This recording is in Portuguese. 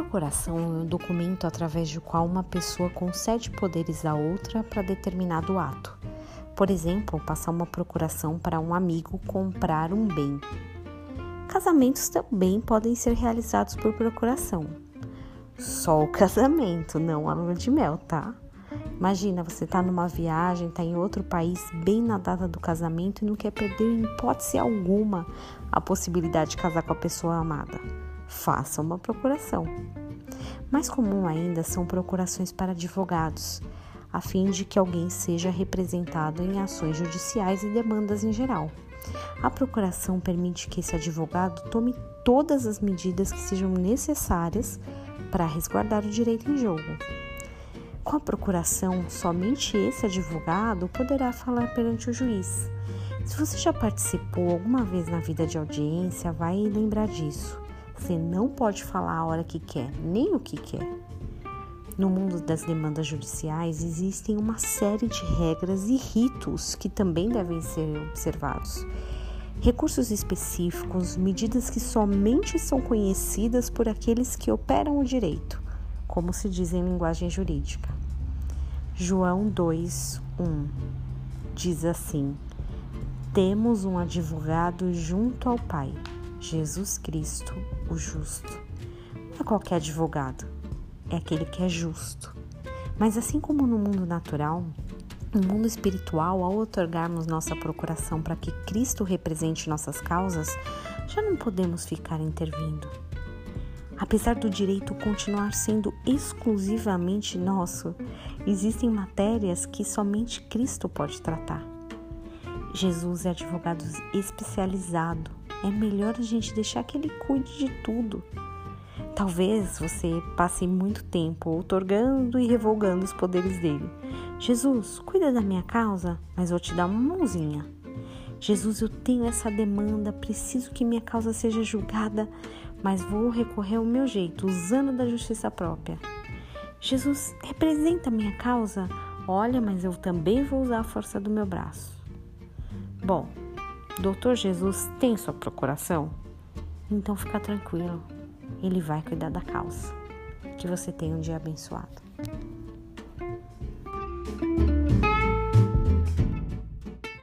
procuração é um documento através do qual uma pessoa concede poderes a outra para determinado ato. Por exemplo, passar uma procuração para um amigo comprar um bem. Casamentos também podem ser realizados por procuração. Só o casamento, não a lua de mel, tá? Imagina, você tá numa viagem, tá em outro país, bem na data do casamento e não quer perder em hipótese alguma a possibilidade de casar com a pessoa amada faça uma procuração. Mais comum ainda são procurações para advogados, a fim de que alguém seja representado em ações judiciais e demandas em geral. A procuração permite que esse advogado tome todas as medidas que sejam necessárias para resguardar o direito em jogo. Com a procuração, somente esse advogado poderá falar perante o juiz. Se você já participou alguma vez na vida de audiência, vai lembrar disso. Você não pode falar a hora que quer, nem o que quer. No mundo das demandas judiciais existem uma série de regras e ritos que também devem ser observados. Recursos específicos, medidas que somente são conhecidas por aqueles que operam o direito, como se diz em linguagem jurídica. João 2, 1 diz assim: Temos um advogado junto ao Pai Jesus Cristo, o justo. Não é qualquer advogado, é aquele que é justo. Mas assim como no mundo natural, no mundo espiritual, ao otorgarmos nossa procuração para que Cristo represente nossas causas, já não podemos ficar intervindo. Apesar do direito continuar sendo exclusivamente nosso, existem matérias que somente Cristo pode tratar. Jesus é advogado especializado é melhor a gente deixar que ele cuide de tudo. Talvez você passe muito tempo otorgando e revogando os poderes dele. Jesus, cuida da minha causa, mas vou te dar uma mãozinha. Jesus, eu tenho essa demanda, preciso que minha causa seja julgada, mas vou recorrer ao meu jeito, usando da justiça própria. Jesus, representa a minha causa? Olha, mas eu também vou usar a força do meu braço. Bom, Doutor Jesus tem sua procuração? Então fica tranquilo, ele vai cuidar da causa. Que você tenha um dia abençoado.